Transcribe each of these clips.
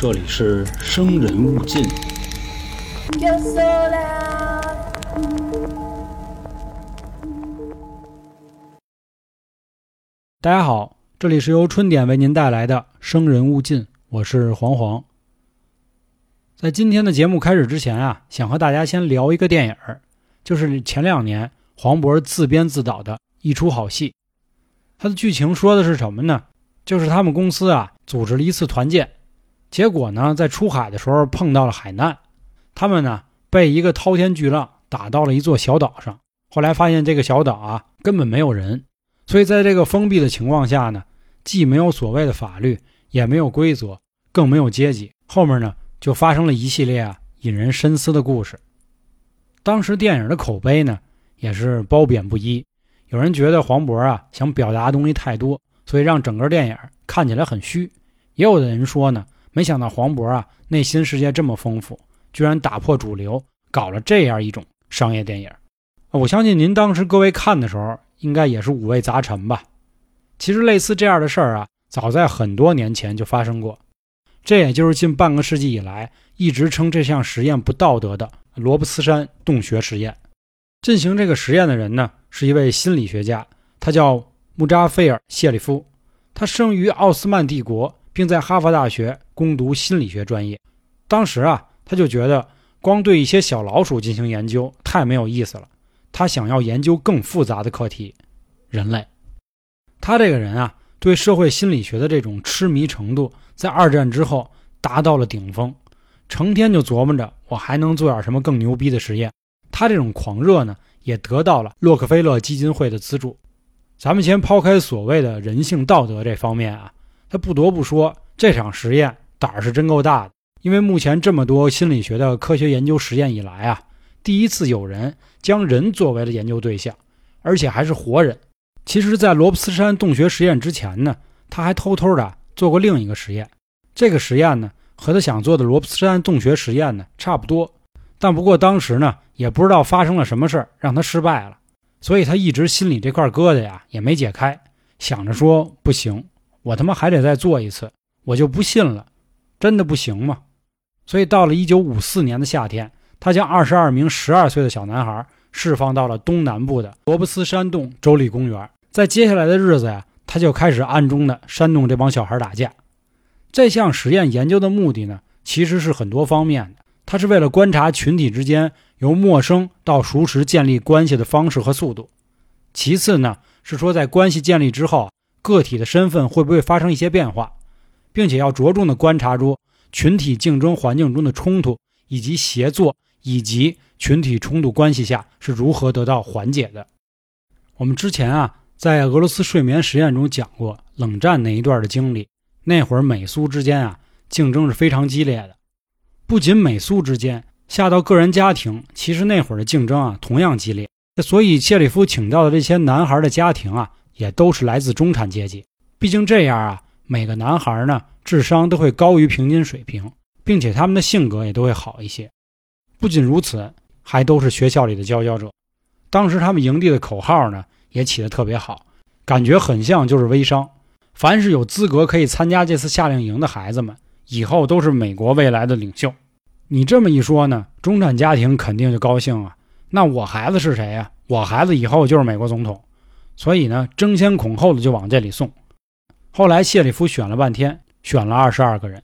这里是生人勿近。大家好，这里是由春点为您带来的《生人勿近》，我是黄黄。在今天的节目开始之前啊，想和大家先聊一个电影，就是前两年黄渤自编自导的一出好戏。它的剧情说的是什么呢？就是他们公司啊组织了一次团建，结果呢在出海的时候碰到了海难，他们呢被一个滔天巨浪打到了一座小岛上，后来发现这个小岛啊根本没有人。所以，在这个封闭的情况下呢，既没有所谓的法律，也没有规则，更没有阶级。后面呢，就发生了一系列啊引人深思的故事。当时电影的口碑呢，也是褒贬不一。有人觉得黄渤啊想表达的东西太多，所以让整个电影看起来很虚；也有的人说呢，没想到黄渤啊内心世界这么丰富，居然打破主流，搞了这样一种商业电影。我相信您当时各位看的时候。应该也是五味杂陈吧。其实类似这样的事儿啊，早在很多年前就发生过。这也就是近半个世纪以来一直称这项实验不道德的罗伯茨山洞穴实验。进行这个实验的人呢，是一位心理学家，他叫穆扎菲尔·谢里夫。他生于奥斯曼帝国，并在哈佛大学攻读心理学专业。当时啊，他就觉得光对一些小老鼠进行研究太没有意思了。他想要研究更复杂的课题，人类。他这个人啊，对社会心理学的这种痴迷程度，在二战之后达到了顶峰，成天就琢磨着我还能做点什么更牛逼的实验。他这种狂热呢，也得到了洛克菲勒基金会的资助。咱们先抛开所谓的人性道德这方面啊，他不得不说这场实验胆儿是真够大的，因为目前这么多心理学的科学研究实验以来啊。第一次有人将人作为了研究对象，而且还是活人。其实，在罗布斯山洞穴实验之前呢，他还偷偷的做过另一个实验。这个实验呢，和他想做的罗布斯山洞穴实验呢差不多，但不过当时呢，也不知道发生了什么事儿让他失败了，所以他一直心里这块疙瘩呀也没解开，想着说不行，我他妈还得再做一次，我就不信了，真的不行吗？所以到了一九五四年的夏天。他将二十二名十二岁的小男孩释放到了东南部的罗布斯山洞州立公园。在接下来的日子呀，他就开始暗中的煽动这帮小孩打架。这项实验研究的目的呢，其实是很多方面的。他是为了观察群体之间由陌生到熟识建立关系的方式和速度。其次呢，是说在关系建立之后，个体的身份会不会发生一些变化，并且要着重的观察出群体竞争环境中的冲突以及协作。以及群体冲突关系下是如何得到缓解的？我们之前啊，在俄罗斯睡眠实验中讲过冷战那一段的经历。那会儿美苏之间啊，竞争是非常激烈的。不仅美苏之间，下到个人家庭，其实那会儿的竞争啊，同样激烈。所以谢里夫请到的这些男孩的家庭啊，也都是来自中产阶级。毕竟这样啊，每个男孩呢，智商都会高于平均水平，并且他们的性格也都会好一些。不仅如此，还都是学校里的佼佼者。当时他们营地的口号呢，也起得特别好，感觉很像就是微商。凡是有资格可以参加这次夏令营的孩子们，以后都是美国未来的领袖。你这么一说呢，中产家庭肯定就高兴啊。那我孩子是谁呀？我孩子以后就是美国总统。所以呢，争先恐后的就往这里送。后来谢里夫选了半天，选了二十二个人，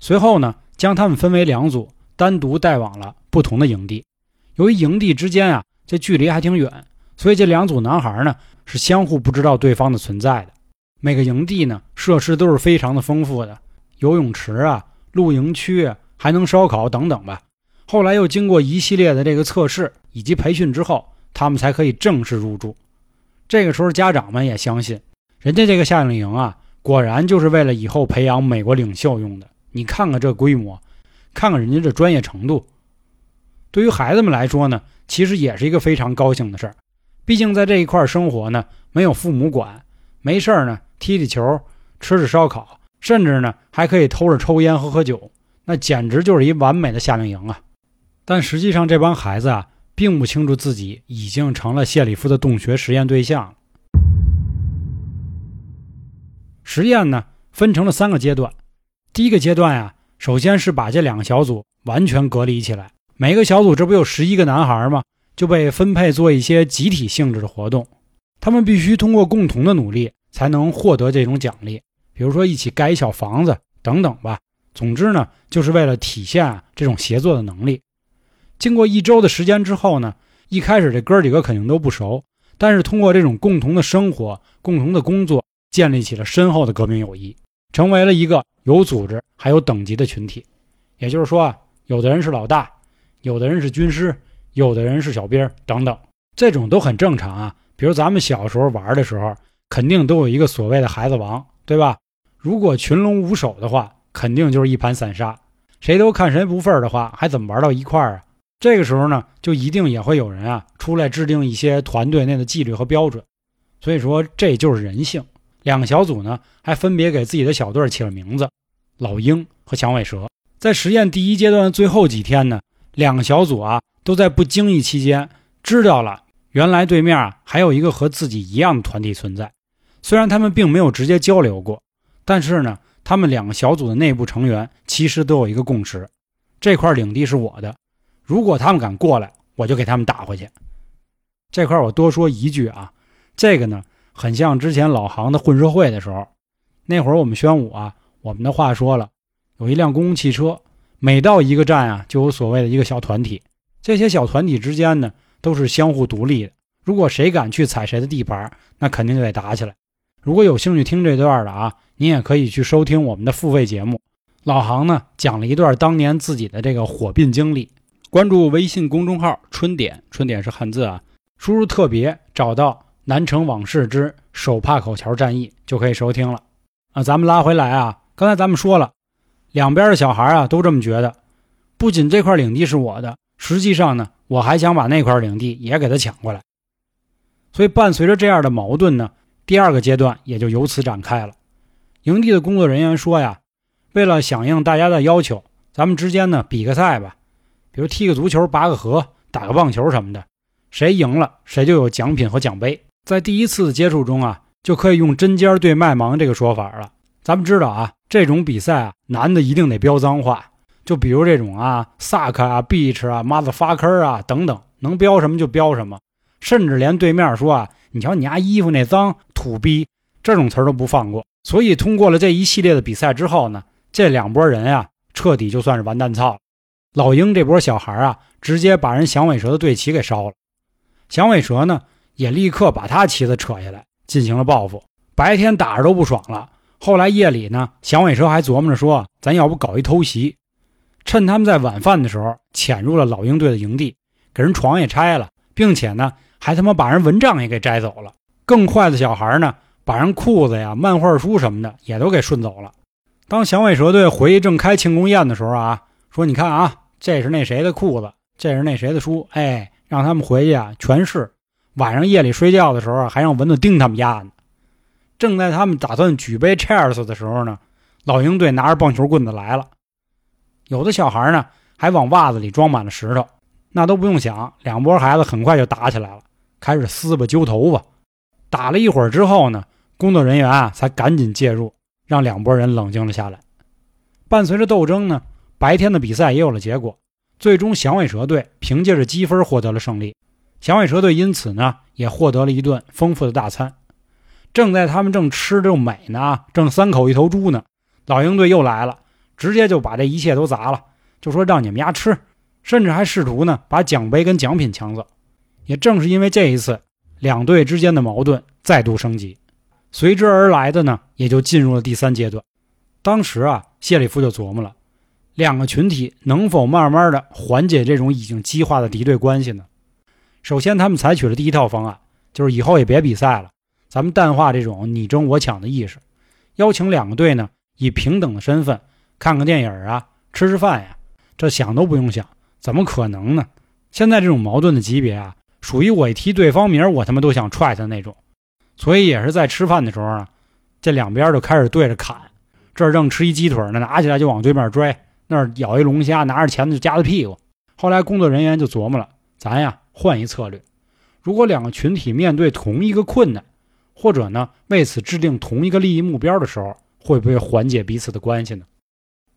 随后呢，将他们分为两组。单独带往了不同的营地，由于营地之间啊这距离还挺远，所以这两组男孩呢是相互不知道对方的存在的。每个营地呢设施都是非常的丰富的，游泳池啊、露营区啊，还能烧烤等等吧。后来又经过一系列的这个测试以及培训之后，他们才可以正式入住。这个时候家长们也相信，人家这个夏令营啊，果然就是为了以后培养美国领袖用的。你看看这规模。看看人家这专业程度，对于孩子们来说呢，其实也是一个非常高兴的事儿。毕竟在这一块生活呢，没有父母管，没事儿呢踢踢球、吃吃烧烤，甚至呢还可以偷着抽烟、喝喝酒，那简直就是一完美的夏令营啊！但实际上，这帮孩子啊，并不清楚自己已经成了谢里夫的洞穴实验对象。实验呢，分成了三个阶段。第一个阶段呀。首先是把这两个小组完全隔离起来，每个小组这不有十一个男孩吗？就被分配做一些集体性质的活动，他们必须通过共同的努力才能获得这种奖励，比如说一起盖一小房子等等吧。总之呢，就是为了体现这种协作的能力。经过一周的时间之后呢，一开始这哥几个肯定都不熟，但是通过这种共同的生活、共同的工作，建立起了深厚的革命友谊，成为了一个有组织还有等级的群体。也就是说啊，有的人是老大，有的人是军师，有的人是小兵等等，这种都很正常啊。比如咱们小时候玩的时候，肯定都有一个所谓的孩子王，对吧？如果群龙无首的话。肯定就是一盘散沙，谁都看谁不忿的话，还怎么玩到一块儿啊？这个时候呢，就一定也会有人啊出来制定一些团队内的纪律和标准。所以说，这就是人性。两个小组呢，还分别给自己的小队起了名字：老鹰和响尾蛇。在实验第一阶段的最后几天呢，两个小组啊都在不经意期间知道了，原来对面啊还有一个和自己一样的团体存在。虽然他们并没有直接交流过，但是呢。他们两个小组的内部成员其实都有一个共识：这块领地是我的，如果他们敢过来，我就给他们打回去。这块我多说一句啊，这个呢很像之前老杭的混社会的时候，那会儿我们宣武啊，我们的话说了，有一辆公共汽车，每到一个站啊，就有所谓的一个小团体，这些小团体之间呢都是相互独立的，如果谁敢去踩谁的地盘，那肯定就得打起来。如果有兴趣听这段的啊。您也可以去收听我们的付费节目，老行呢讲了一段当年自己的这个火并经历。关注微信公众号“春点”，春点是汉字啊，输入“特别”找到《南城往事之手帕口桥战役》就可以收听了。啊，咱们拉回来啊，刚才咱们说了，两边的小孩啊都这么觉得，不仅这块领地是我的，实际上呢，我还想把那块领地也给他抢过来。所以伴随着这样的矛盾呢，第二个阶段也就由此展开了。营地的工作人员说：“呀，为了响应大家的要求，咱们之间呢比个赛吧，比如踢个足球、拔个河、打个棒球什么的，谁赢了谁就有奖品和奖杯。在第一次接触中啊，就可以用针尖对麦芒这个说法了。咱们知道啊，这种比赛啊，男的一定得飙脏话，就比如这种啊，suck 啊，bitch 啊，motherfucker 啊等等，能飙什么就飙什么，甚至连对面说啊，你瞧你家衣服那脏土逼，这种词都不放过。”所以，通过了这一系列的比赛之后呢，这两拨人啊，彻底就算是完蛋操了。老鹰这波小孩啊，直接把人响尾蛇的队旗给烧了。响尾蛇呢，也立刻把他旗子扯下来，进行了报复。白天打着都不爽了，后来夜里呢，响尾蛇还琢磨着说：“咱要不搞一偷袭，趁他们在晚饭的时候潜入了老鹰队的营地，给人床也拆了，并且呢，还他妈把人蚊帐也给摘走了。更坏的小孩呢。”把人裤子呀、漫画书什么的也都给顺走了。当响尾蛇队回去正开庆功宴的时候啊，说：“你看啊，这是那谁的裤子，这是那谁的书，哎，让他们回去啊，全是。晚上夜里睡觉的时候，还让蚊子叮他们丫呢。”正在他们打算举杯 cheers 的时候呢，老鹰队拿着棒球棍子来了。有的小孩呢，还往袜子里装满了石头。那都不用想，两拨孩子很快就打起来了，开始撕吧、揪头发。打了一会儿之后呢，工作人员啊才赶紧介入，让两拨人冷静了下来。伴随着斗争呢，白天的比赛也有了结果。最终，响尾蛇队凭借着积分获得了胜利。响尾蛇队因此呢，也获得了一顿丰富的大餐。正在他们正吃正美呢，正三口一头猪呢，老鹰队又来了，直接就把这一切都砸了，就说让你们家吃，甚至还试图呢把奖杯跟奖品抢走。也正是因为这一次。两队之间的矛盾再度升级，随之而来的呢，也就进入了第三阶段。当时啊，谢里夫就琢磨了，两个群体能否慢慢的缓解这种已经激化的敌对关系呢？首先，他们采取了第一套方案，就是以后也别比赛了，咱们淡化这种你争我抢的意识，邀请两个队呢以平等的身份看个电影啊，吃吃饭呀。这想都不用想，怎么可能呢？现在这种矛盾的级别啊。属于我一提对方名，我他妈都想踹他那种，所以也是在吃饭的时候啊，这两边就开始对着砍。这儿正吃一鸡腿呢，拿起来就往对面拽；那儿咬一龙虾，拿着钳子就夹他屁股。后来工作人员就琢磨了，咱呀换一策略，如果两个群体面对同一个困难，或者呢为此制定同一个利益目标的时候，会不会缓解彼此的关系呢？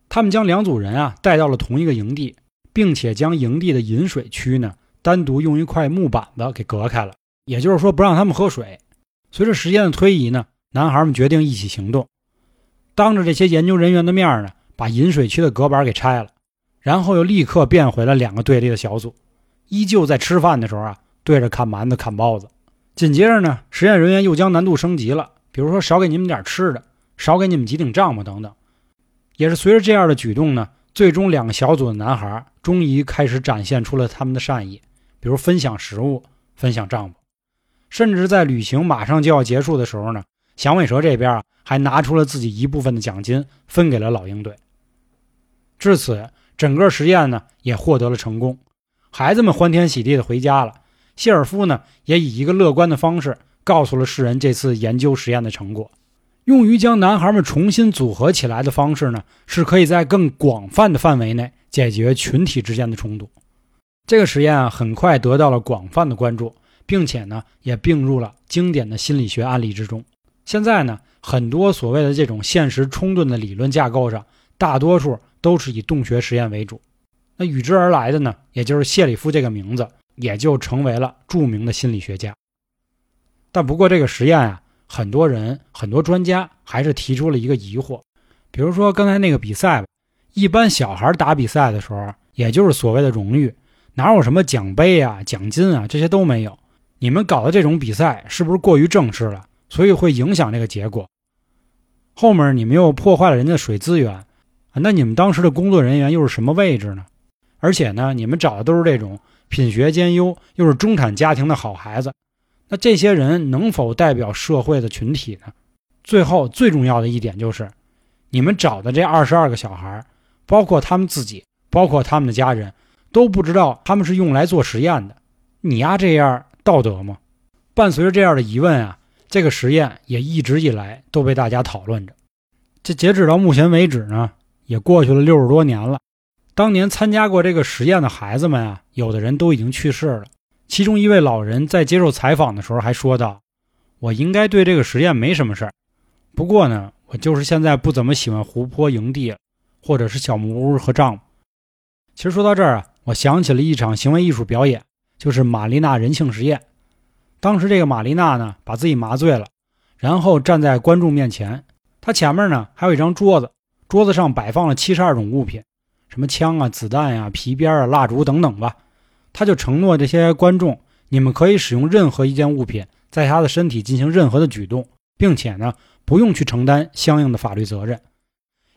他们将两组人啊带到了同一个营地，并且将营地的饮水区呢单独用一块木板子给隔开了，也就是说不让他们喝水。随着时间的推移呢，男孩们决定一起行动，当着这些研究人员的面呢，把饮水区的隔板给拆了，然后又立刻变回了两个对立的小组，依旧在吃饭的时候啊对着砍馒头、砍包子。紧接着呢，实验人员又将难度升级了，比如说少给你们点吃的，少给你们几顶帐篷等等。也是随着这样的举动呢，最终两个小组的男孩终于开始展现出了他们的善意，比如分享食物、分享帐篷，甚至在旅行马上就要结束的时候呢，响尾蛇这边啊还拿出了自己一部分的奖金分给了老鹰队。至此，整个实验呢也获得了成功，孩子们欢天喜地的回家了。谢尔夫呢，也以一个乐观的方式告诉了世人这次研究实验的成果。用于将男孩们重新组合起来的方式呢，是可以在更广泛的范围内解决群体之间的冲突。这个实验啊，很快得到了广泛的关注，并且呢，也并入了经典的心理学案例之中。现在呢，很多所谓的这种现实冲突的理论架构上，大多数都是以洞穴实验为主。那与之而来的呢，也就是谢里夫这个名字。也就成为了著名的心理学家。但不过这个实验啊，很多人、很多专家还是提出了一个疑惑，比如说刚才那个比赛吧，一般小孩打比赛的时候，也就是所谓的荣誉，哪有什么奖杯啊、奖金啊，这些都没有。你们搞的这种比赛是不是过于正式了？所以会影响这个结果。后面你们又破坏了人家的水资源，那你们当时的工作人员又是什么位置呢？而且呢，你们找的都是这种。品学兼优，又是中产家庭的好孩子，那这些人能否代表社会的群体呢？最后最重要的一点就是，你们找的这二十二个小孩，包括他们自己，包括他们的家人，都不知道他们是用来做实验的。你丫这样道德吗？伴随着这样的疑问啊，这个实验也一直以来都被大家讨论着。这截止到目前为止呢，也过去了六十多年了。当年参加过这个实验的孩子们啊，有的人都已经去世了。其中一位老人在接受采访的时候还说道：“我应该对这个实验没什么事儿，不过呢，我就是现在不怎么喜欢湖泊营地，或者是小木屋和帐篷。”其实说到这儿啊，我想起了一场行为艺术表演，就是玛丽娜人性实验。当时这个玛丽娜呢，把自己麻醉了，然后站在观众面前，她前面呢还有一张桌子，桌子上摆放了七十二种物品。什么枪啊、子弹呀、皮鞭啊、蜡烛等等吧，他就承诺这些观众，你们可以使用任何一件物品在他的身体进行任何的举动，并且呢，不用去承担相应的法律责任。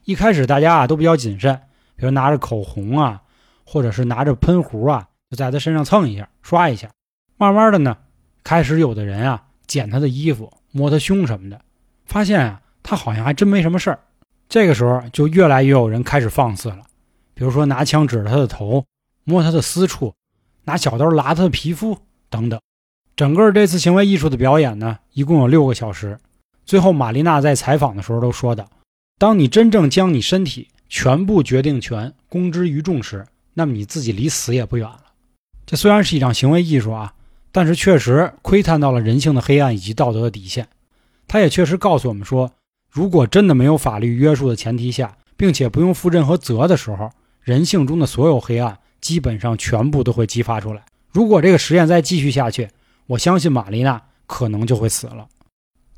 一开始大家啊都比较谨慎，比如拿着口红啊，或者是拿着喷壶啊，就在他身上蹭一下、刷一下。慢慢的呢，开始有的人啊捡他的衣服、摸他胸什么的，发现啊他好像还真没什么事儿。这个时候就越来越有人开始放肆了。比如说拿枪指着他的头，摸他的私处，拿小刀拉他的皮肤等等。整个这次行为艺术的表演呢，一共有六个小时。最后，玛丽娜在采访的时候都说的：“当你真正将你身体全部决定权公之于众时，那么你自己离死也不远了。”这虽然是一场行为艺术啊，但是确实窥探到了人性的黑暗以及道德的底线。他也确实告诉我们说，如果真的没有法律约束的前提下，并且不用负任何责的时候，人性中的所有黑暗基本上全部都会激发出来。如果这个实验再继续下去，我相信玛丽娜可能就会死了。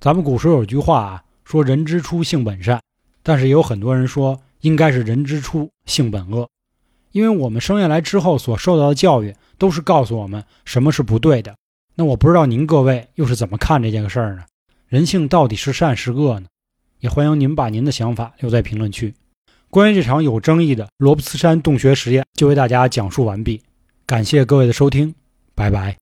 咱们古时候有句话啊，说人之初性本善，但是也有很多人说应该是人之初性本恶，因为我们生下来之后所受到的教育都是告诉我们什么是不对的。那我不知道您各位又是怎么看这件事儿呢？人性到底是善是恶呢？也欢迎您把您的想法留在评论区。关于这场有争议的罗布斯山洞穴实验，就为大家讲述完毕。感谢各位的收听，拜拜。